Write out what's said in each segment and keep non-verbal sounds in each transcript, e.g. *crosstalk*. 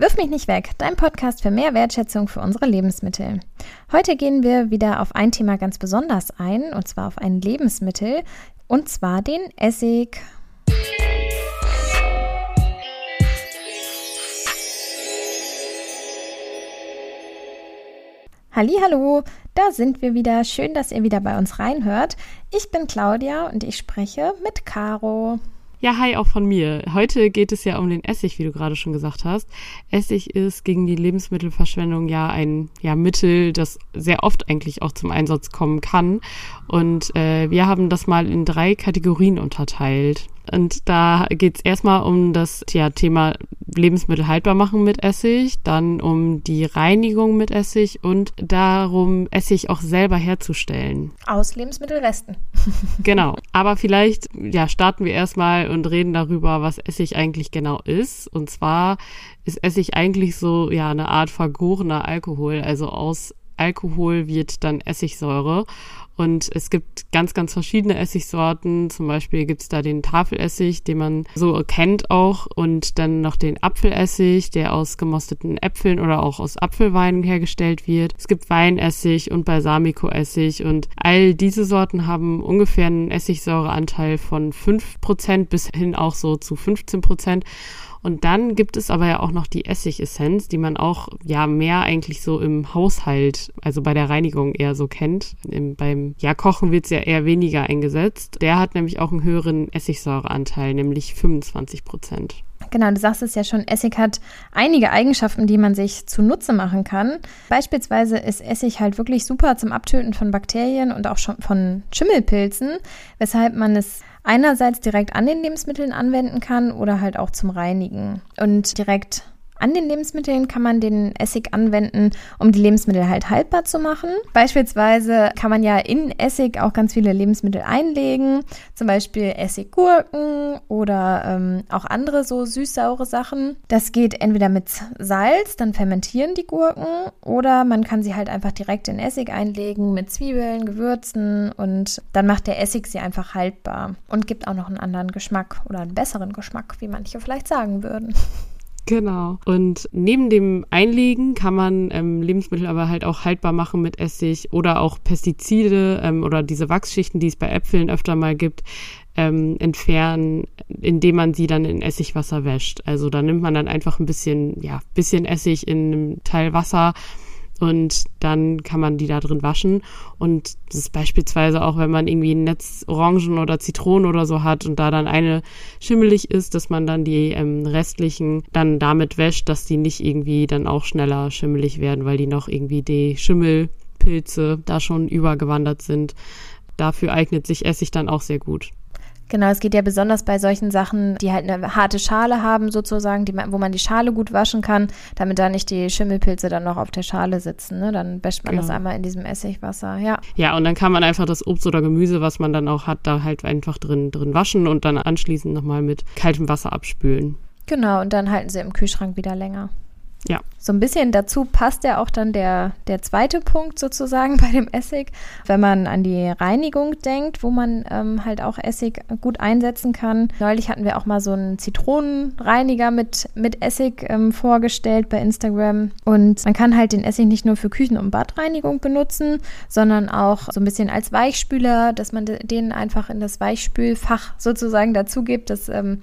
Wirf mich nicht weg, dein Podcast für mehr Wertschätzung für unsere Lebensmittel. Heute gehen wir wieder auf ein Thema ganz besonders ein, und zwar auf ein Lebensmittel, und zwar den Essig. Hallo, da sind wir wieder. Schön, dass ihr wieder bei uns reinhört. Ich bin Claudia und ich spreche mit Caro. Ja, hi auch von mir. Heute geht es ja um den Essig, wie du gerade schon gesagt hast. Essig ist gegen die Lebensmittelverschwendung ja ein ja, Mittel, das sehr oft eigentlich auch zum Einsatz kommen kann. Und äh, wir haben das mal in drei Kategorien unterteilt. Und da geht es erstmal um das ja, Thema Lebensmittel haltbar machen mit Essig, dann um die Reinigung mit Essig und darum, Essig auch selber herzustellen. Aus Lebensmittelresten. *laughs* genau. Aber vielleicht ja, starten wir erstmal und reden darüber, was Essig eigentlich genau ist. Und zwar ist Essig eigentlich so ja eine Art vergorener Alkohol. Also aus Alkohol wird dann Essigsäure. Und es gibt ganz, ganz verschiedene Essigsorten. Zum Beispiel gibt es da den Tafelessig, den man so kennt auch. Und dann noch den Apfelessig, der aus gemosteten Äpfeln oder auch aus Apfelweinen hergestellt wird. Es gibt Weinessig und Balsamicoessig. Und all diese Sorten haben ungefähr einen Essigsäureanteil von 5% bis hin auch so zu 15%. Und dann gibt es aber ja auch noch die Essigessenz, die man auch ja mehr eigentlich so im Haushalt, also bei der Reinigung eher so kennt. Im, beim ja, Kochen wird es ja eher weniger eingesetzt. Der hat nämlich auch einen höheren Essigsäureanteil, nämlich 25 Prozent. Genau, du sagst es ja schon, Essig hat einige Eigenschaften, die man sich zunutze machen kann. Beispielsweise ist Essig halt wirklich super zum Abtöten von Bakterien und auch schon von Schimmelpilzen, weshalb man es einerseits direkt an den Lebensmitteln anwenden kann oder halt auch zum Reinigen. Und direkt an den Lebensmitteln kann man den Essig anwenden, um die Lebensmittel halt haltbar zu machen. Beispielsweise kann man ja in Essig auch ganz viele Lebensmittel einlegen, zum Beispiel Essiggurken oder ähm, auch andere so süß-saure Sachen. Das geht entweder mit Salz, dann fermentieren die Gurken, oder man kann sie halt einfach direkt in Essig einlegen mit Zwiebeln, Gewürzen und dann macht der Essig sie einfach haltbar und gibt auch noch einen anderen Geschmack oder einen besseren Geschmack, wie manche vielleicht sagen würden. Genau. Und neben dem Einlegen kann man ähm, Lebensmittel aber halt auch haltbar machen mit Essig oder auch Pestizide ähm, oder diese Wachsschichten, die es bei Äpfeln öfter mal gibt, ähm, entfernen, indem man sie dann in Essigwasser wäscht. Also da nimmt man dann einfach ein bisschen, ja, bisschen Essig in einem Teil Wasser und dann kann man die da drin waschen. Und das ist beispielsweise auch, wenn man irgendwie ein Netz Orangen oder Zitronen oder so hat und da dann eine schimmelig ist, dass man dann die ähm, restlichen dann damit wäscht, dass die nicht irgendwie dann auch schneller schimmelig werden, weil die noch irgendwie die Schimmelpilze da schon übergewandert sind. Dafür eignet sich Essig dann auch sehr gut. Genau, es geht ja besonders bei solchen Sachen, die halt eine harte Schale haben, sozusagen, die, wo man die Schale gut waschen kann, damit da nicht die Schimmelpilze dann noch auf der Schale sitzen. Ne? Dann wäscht man genau. das einmal in diesem Essigwasser, ja. Ja, und dann kann man einfach das Obst oder Gemüse, was man dann auch hat, da halt einfach drin, drin waschen und dann anschließend nochmal mit kaltem Wasser abspülen. Genau, und dann halten sie im Kühlschrank wieder länger. Ja. So ein bisschen dazu passt ja auch dann der, der zweite Punkt sozusagen *laughs* bei dem Essig. Wenn man an die Reinigung denkt, wo man ähm, halt auch Essig gut einsetzen kann. Neulich hatten wir auch mal so einen Zitronenreiniger mit, mit Essig ähm, vorgestellt bei Instagram. Und man kann halt den Essig nicht nur für Küchen- und Badreinigung benutzen, sondern auch so ein bisschen als Weichspüler, dass man den einfach in das Weichspülfach *laughs* sozusagen dazu gibt. Das ähm,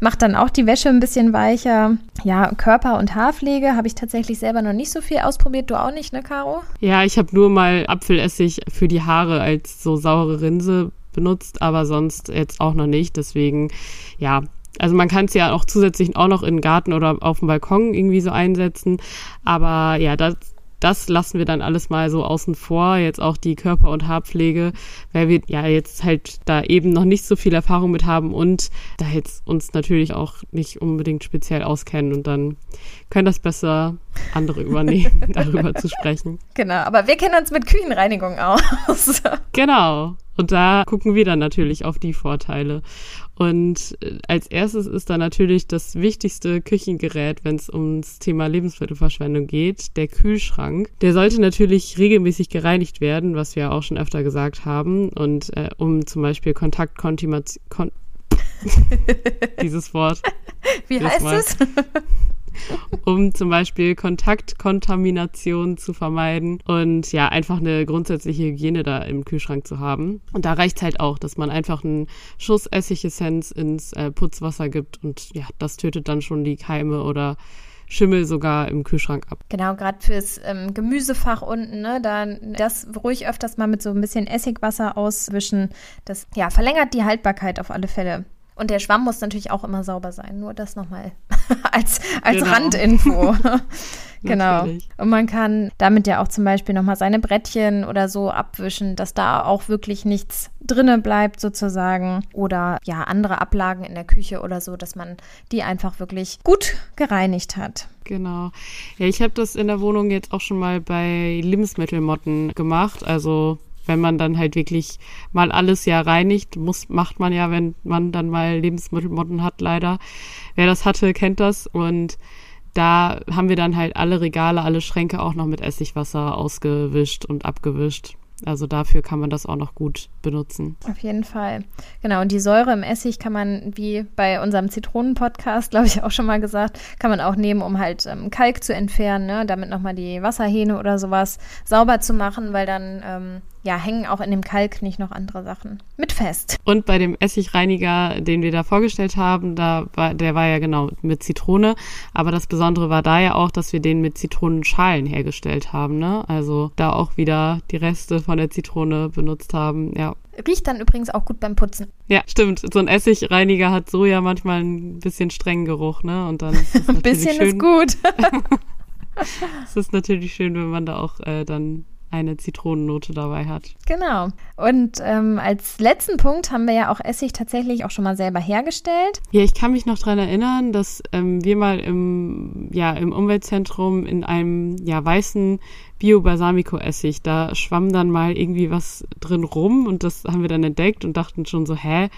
macht dann auch die Wäsche ein bisschen weicher. Ja, Körper- und Haarpflege habe ich tatsächlich selber noch nicht so viel ausprobiert. Du auch nicht, ne, Caro? Ja, ich habe nur mal Apfelessig für die Haare als so saure Rinse benutzt, aber sonst jetzt auch noch nicht. Deswegen, ja, also man kann es ja auch zusätzlich auch noch in den Garten oder auf dem Balkon irgendwie so einsetzen. Aber ja, das, das lassen wir dann alles mal so außen vor, jetzt auch die Körper- und Haarpflege, weil wir ja jetzt halt da eben noch nicht so viel Erfahrung mit haben und da jetzt uns natürlich auch nicht unbedingt speziell auskennen und dann können das besser andere übernehmen, *laughs* darüber zu sprechen. Genau, aber wir kennen uns mit Küchenreinigung aus. genau. Und da gucken wir dann natürlich auf die Vorteile. Und äh, als erstes ist da natürlich das wichtigste Küchengerät, wenn es ums Thema Lebensmittelverschwendung geht, der Kühlschrank. Der sollte natürlich regelmäßig gereinigt werden, was wir auch schon öfter gesagt haben. Und äh, um zum Beispiel Kontaktkontimation, kon *laughs* dieses Wort. Wie heißt es? Um zum Beispiel Kontaktkontamination zu vermeiden und ja, einfach eine grundsätzliche Hygiene da im Kühlschrank zu haben. Und da reicht halt auch, dass man einfach einen Schuss Essigessenz ins äh, Putzwasser gibt und ja, das tötet dann schon die Keime oder Schimmel sogar im Kühlschrank ab. Genau, gerade fürs ähm, Gemüsefach unten, ne, da das ruhig öfters mal mit so ein bisschen Essigwasser auswischen. Das ja, verlängert die Haltbarkeit auf alle Fälle. Und der Schwamm muss natürlich auch immer sauber sein. Nur das nochmal *laughs* als, als genau. Randinfo. *laughs* *laughs* genau. Und man kann damit ja auch zum Beispiel nochmal seine Brettchen oder so abwischen, dass da auch wirklich nichts drinne bleibt sozusagen. Oder ja, andere Ablagen in der Küche oder so, dass man die einfach wirklich gut gereinigt hat. Genau. Ja, ich habe das in der Wohnung jetzt auch schon mal bei Lebensmittelmotten gemacht. Also wenn man dann halt wirklich mal alles ja reinigt, muss, macht man ja, wenn man dann mal Lebensmittelmotten hat, leider. Wer das hatte, kennt das. Und da haben wir dann halt alle Regale, alle Schränke auch noch mit Essigwasser ausgewischt und abgewischt. Also dafür kann man das auch noch gut benutzen. Auf jeden Fall. Genau, und die Säure im Essig kann man, wie bei unserem Zitronen-Podcast, glaube ich, auch schon mal gesagt, kann man auch nehmen, um halt ähm, Kalk zu entfernen, ne? damit nochmal die Wasserhähne oder sowas sauber zu machen, weil dann ähm, ja, hängen auch in dem Kalk nicht noch andere Sachen mit fest. Und bei dem Essigreiniger, den wir da vorgestellt haben, da war, der war ja genau mit Zitrone. Aber das Besondere war da ja auch, dass wir den mit Zitronenschalen hergestellt haben, ne? Also da auch wieder die Reste von der Zitrone benutzt haben, ja. Riecht dann übrigens auch gut beim Putzen. Ja, stimmt. So ein Essigreiniger hat so ja manchmal ein bisschen strengen Geruch, ne? Und dann *laughs* ein bisschen schön. ist gut. *laughs* es ist natürlich schön, wenn man da auch äh, dann eine Zitronennote dabei hat. Genau. Und ähm, als letzten Punkt haben wir ja auch Essig tatsächlich auch schon mal selber hergestellt. Ja, ich kann mich noch dran erinnern, dass ähm, wir mal im, ja, im Umweltzentrum in einem ja, weißen Bio-Balsamico-Essig, da schwamm dann mal irgendwie was drin rum und das haben wir dann entdeckt und dachten schon so, hä,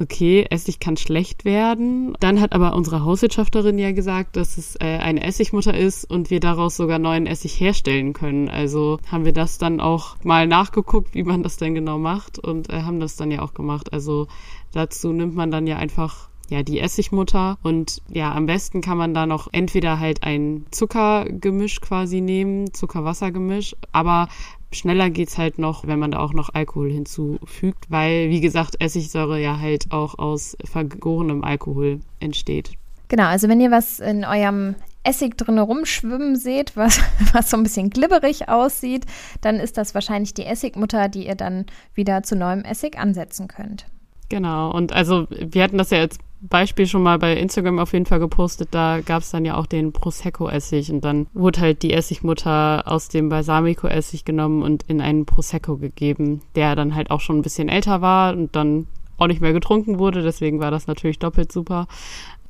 okay, Essig kann schlecht werden. Dann hat aber unsere Hauswirtschafterin ja gesagt, dass es äh, eine Essigmutter ist und wir daraus sogar neuen Essig herstellen können. Also haben wir das dann auch mal nachgeguckt, wie man das denn genau macht und äh, haben das dann ja auch gemacht. Also dazu nimmt man dann ja einfach ja, die Essigmutter. Und ja, am besten kann man da noch entweder halt ein Zuckergemisch quasi nehmen, Zuckerwassergemisch, aber schneller geht's halt noch, wenn man da auch noch Alkohol hinzufügt, weil, wie gesagt, Essigsäure ja halt auch aus vergorenem Alkohol entsteht. Genau, also wenn ihr was in eurem Essig drin rumschwimmen seht, was, *laughs* was so ein bisschen glibberig aussieht, dann ist das wahrscheinlich die Essigmutter, die ihr dann wieder zu neuem Essig ansetzen könnt. Genau, und also wir hatten das ja jetzt Beispiel schon mal bei Instagram auf jeden Fall gepostet. Da gab es dann ja auch den Prosecco-Essig und dann wurde halt die Essigmutter aus dem Balsamico-Essig genommen und in einen Prosecco gegeben, der dann halt auch schon ein bisschen älter war und dann auch nicht mehr getrunken wurde. Deswegen war das natürlich doppelt super.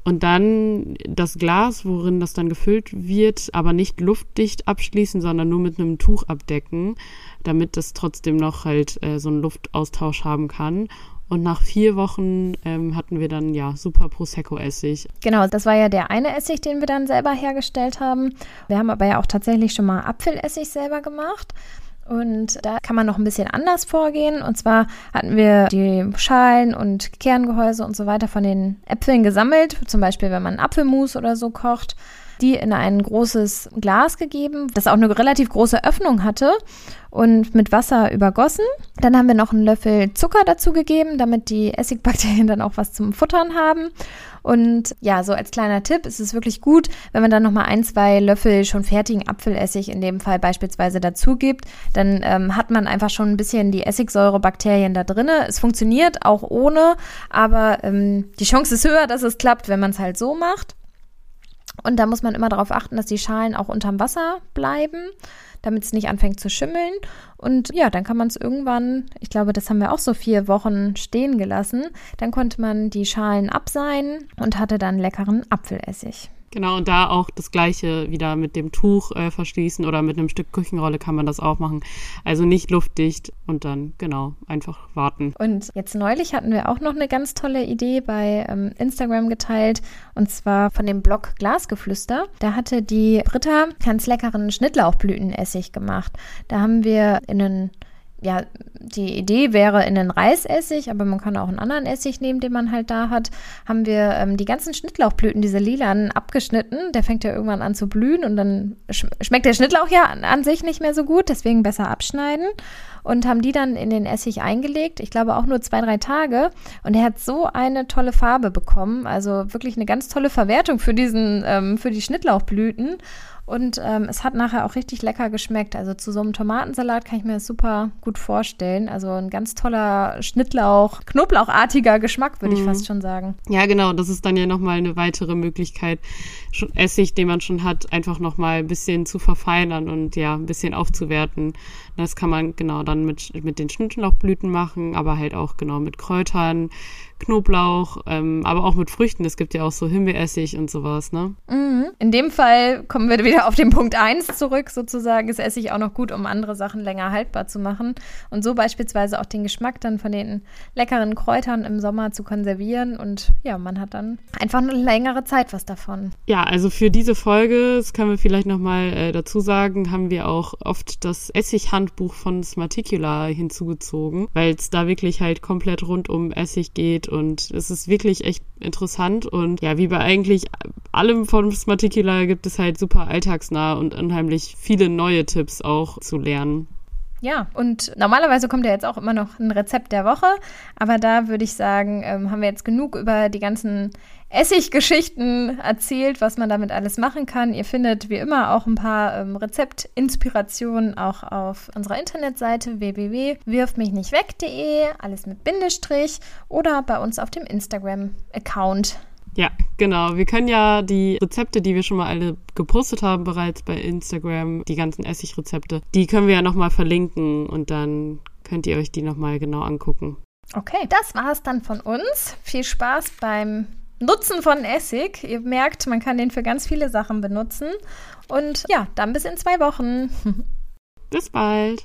Und dann das Glas, worin das dann gefüllt wird, aber nicht luftdicht abschließen, sondern nur mit einem Tuch abdecken, damit das trotzdem noch halt äh, so einen Luftaustausch haben kann. Und nach vier Wochen ähm, hatten wir dann ja super Prosecco-Essig. Genau, das war ja der eine Essig, den wir dann selber hergestellt haben. Wir haben aber ja auch tatsächlich schon mal Apfelessig selber gemacht. Und da kann man noch ein bisschen anders vorgehen. Und zwar hatten wir die Schalen und Kerngehäuse und so weiter von den Äpfeln gesammelt. Zum Beispiel, wenn man Apfelmus oder so kocht die in ein großes Glas gegeben, das auch eine relativ große Öffnung hatte und mit Wasser übergossen. Dann haben wir noch einen Löffel Zucker dazu gegeben, damit die Essigbakterien *laughs* dann auch was zum Futtern haben. Und ja, so als kleiner Tipp ist es wirklich gut, wenn man dann nochmal ein, zwei Löffel schon fertigen Apfelessig in dem Fall beispielsweise dazu gibt. Dann ähm, hat man einfach schon ein bisschen die Essigsäurebakterien da drinne. Es funktioniert auch ohne, aber ähm, die Chance ist höher, dass es klappt, wenn man es halt so macht. Und da muss man immer darauf achten, dass die Schalen auch unterm Wasser bleiben, damit es nicht anfängt zu schimmeln. Und ja, dann kann man es irgendwann, ich glaube, das haben wir auch so vier Wochen stehen gelassen. Dann konnte man die Schalen abseihen und hatte dann leckeren Apfelessig. Genau, und da auch das gleiche wieder mit dem Tuch äh, verschließen oder mit einem Stück Küchenrolle kann man das auch machen. Also nicht luftdicht und dann, genau, einfach warten. Und jetzt neulich hatten wir auch noch eine ganz tolle Idee bei ähm, Instagram geteilt und zwar von dem Blog Glasgeflüster. Da hatte die Britta ganz leckeren Schnittlauchblütenessig gemacht. Da haben wir in einen ja, die Idee wäre in den Reisessig, aber man kann auch einen anderen Essig nehmen, den man halt da hat, haben wir ähm, die ganzen Schnittlauchblüten, diese lilanen, abgeschnitten. Der fängt ja irgendwann an zu blühen und dann sch schmeckt der Schnittlauch ja an, an sich nicht mehr so gut, deswegen besser abschneiden und haben die dann in den Essig eingelegt. Ich glaube auch nur zwei, drei Tage. Und er hat so eine tolle Farbe bekommen. Also wirklich eine ganz tolle Verwertung für diesen, ähm, für die Schnittlauchblüten. Und ähm, es hat nachher auch richtig lecker geschmeckt. Also zu so einem Tomatensalat kann ich mir das super gut vorstellen. Also ein ganz toller Schnittlauch, Knoblauchartiger Geschmack, würde ich mhm. fast schon sagen. Ja, genau. Das ist dann ja nochmal eine weitere Möglichkeit, Essig, den man schon hat, einfach nochmal ein bisschen zu verfeinern und ja, ein bisschen aufzuwerten. Das kann man genau dann mit, mit den Schnittlauchblüten machen, aber halt auch genau mit Kräutern, Knoblauch, ähm, aber auch mit Früchten. Es gibt ja auch so Himbeeressig und sowas, ne? Mhm. In dem Fall kommen wir wieder auf den Punkt 1 zurück, sozusagen. Ist Essig auch noch gut, um andere Sachen länger haltbar zu machen. Und so beispielsweise auch den Geschmack dann von den leckeren Kräutern im Sommer zu konservieren. Und ja, man hat dann einfach eine längere Zeit was davon. Ja, also für diese Folge, das können wir vielleicht nochmal äh, dazu sagen, haben wir auch oft das Essighandbuch von Smarticula hinzugezogen, weil es da wirklich halt komplett rund um Essig geht und es ist wirklich echt interessant und ja, wie bei eigentlich allem von Smarticula gibt es halt super alltagsnah und unheimlich viele neue Tipps auch zu lernen. Ja, und normalerweise kommt ja jetzt auch immer noch ein Rezept der Woche, aber da würde ich sagen, ähm, haben wir jetzt genug über die ganzen Essiggeschichten erzählt, was man damit alles machen kann. Ihr findet wie immer auch ein paar ähm, Rezeptinspirationen auch auf unserer Internetseite www.wirfmichnichtweg.de, alles mit Bindestrich oder bei uns auf dem Instagram-Account ja, genau. Wir können ja die Rezepte, die wir schon mal alle gepostet haben bereits bei Instagram, die ganzen Essigrezepte, die können wir ja nochmal verlinken und dann könnt ihr euch die nochmal genau angucken. Okay, das war es dann von uns. Viel Spaß beim Nutzen von Essig. Ihr merkt, man kann den für ganz viele Sachen benutzen. Und ja, dann bis in zwei Wochen. *laughs* Bis bald.